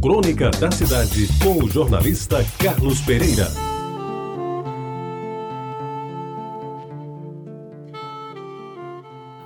Crônica da Cidade, com o jornalista Carlos Pereira.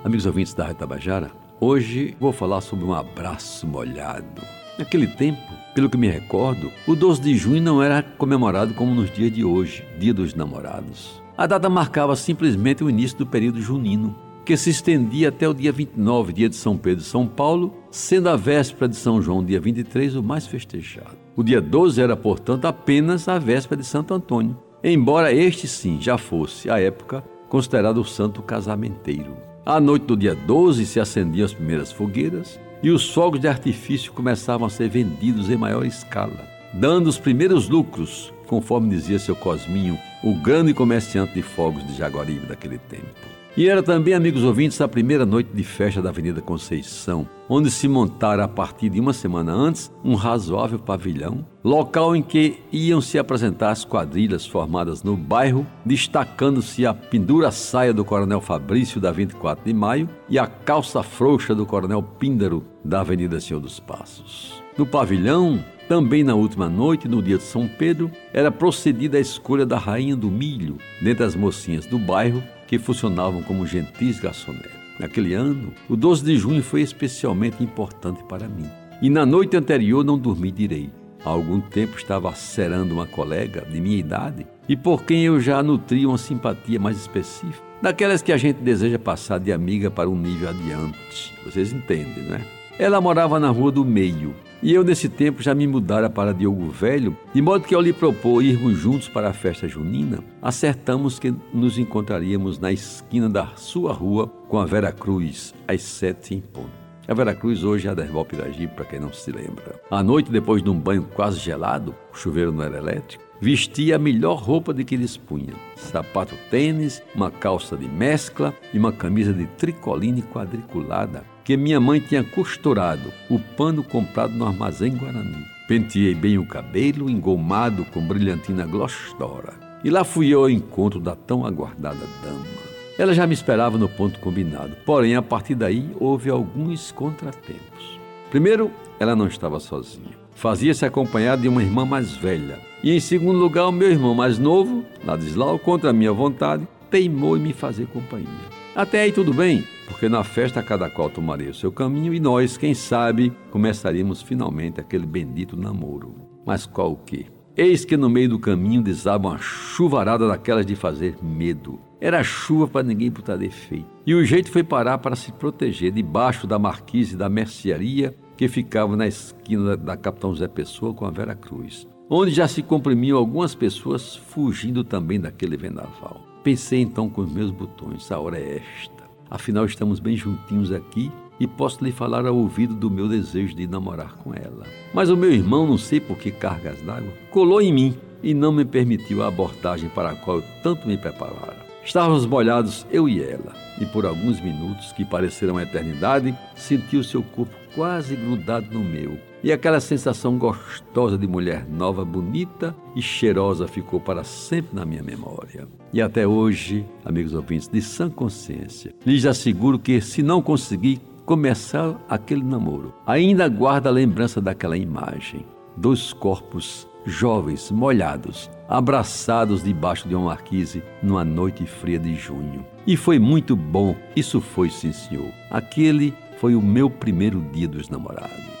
Amigos ouvintes da Tabajara, hoje vou falar sobre um abraço molhado. Naquele tempo, pelo que me recordo, o 12 de junho não era comemorado como nos dias de hoje, Dia dos Namorados. A data marcava simplesmente o início do período junino, que se estendia até o dia 29, dia de São Pedro e São Paulo, sendo a véspera de São João, dia 23, o mais festejado. O dia 12 era, portanto, apenas a véspera de Santo Antônio, embora este sim já fosse, à época, considerado o santo casamenteiro. À noite do dia 12 se acendiam as primeiras fogueiras e os fogos de artifício começavam a ser vendidos em maior escala, dando os primeiros lucros, conforme dizia seu Cosminho, o grande comerciante de fogos de Jaguaribe daquele tempo. E era também, amigos ouvintes, a primeira noite de festa da Avenida Conceição, onde se montara a partir de uma semana antes um razoável pavilhão, local em que iam se apresentar as quadrilhas formadas no bairro, destacando-se a pendura saia do Coronel Fabrício da 24 de Maio e a calça frouxa do Coronel Píndaro da Avenida Senhor dos Passos. No pavilhão, também na última noite, no dia de São Pedro, era procedida a escolha da Rainha do Milho, dentre as mocinhas do bairro, que funcionavam como gentis garçonetes. Naquele ano, o 12 de junho foi especialmente importante para mim. E na noite anterior não dormi direito. Há algum tempo estava cerando uma colega de minha idade e por quem eu já nutria uma simpatia mais específica, daquelas que a gente deseja passar de amiga para um nível adiante. Vocês entendem, né? Ela morava na rua do meio e eu, nesse tempo, já me mudara para Diogo Velho, de modo que ao lhe propor irmos juntos para a festa junina, acertamos que nos encontraríamos na esquina da sua rua com a Vera Cruz, às sete em ponto. A Vera Cruz hoje é a Derval Piragibe, para quem não se lembra. À noite, depois de um banho quase gelado, o chuveiro não era elétrico, vestia a melhor roupa de que dispunha: sapato tênis, uma calça de mescla e uma camisa de tricoline quadriculada que minha mãe tinha costurado, o pano comprado no armazém Guarani. Penteei bem o cabelo, engomado com brilhantina glostora. E lá fui eu ao encontro da tão aguardada dama. Ela já me esperava no ponto combinado, porém a partir daí houve alguns contratempos. Primeiro, ela não estava sozinha. Fazia-se acompanhada de uma irmã mais velha. E em segundo lugar, o meu irmão mais novo, Ladislau, contra a minha vontade, teimou em me fazer companhia. Até aí tudo bem, porque na festa cada qual tomaria o seu caminho e nós, quem sabe, começaríamos finalmente aquele bendito namoro. Mas qual o quê? Eis que no meio do caminho desaba uma chuvarada daquelas de fazer medo. Era chuva para ninguém botar defeito. E o jeito foi parar para se proteger debaixo da marquise da mercearia que ficava na esquina da Capitão Zé Pessoa com a Vera Cruz, onde já se comprimiam algumas pessoas fugindo também daquele vendaval. Pensei então com os meus botões: a hora é esta. Afinal, estamos bem juntinhos aqui e posso lhe falar ao ouvido do meu desejo de namorar com ela. Mas o meu irmão, não sei por que cargas d'água, colou em mim e não me permitiu a abordagem para a qual eu tanto me preparara. Estávamos molhados, eu e ela, e por alguns minutos, que pareceram uma eternidade, senti o seu corpo quase grudado no meu. E aquela sensação gostosa de mulher nova, bonita e cheirosa ficou para sempre na minha memória. E até hoje, amigos ouvintes, de sã consciência, lhes asseguro que, se não conseguir começar aquele namoro, ainda guarda a lembrança daquela imagem. Dois corpos jovens, molhados, abraçados debaixo de uma marquise numa noite fria de junho. E foi muito bom, isso foi sim, senhor. Aquele foi o meu primeiro dia dos namorados.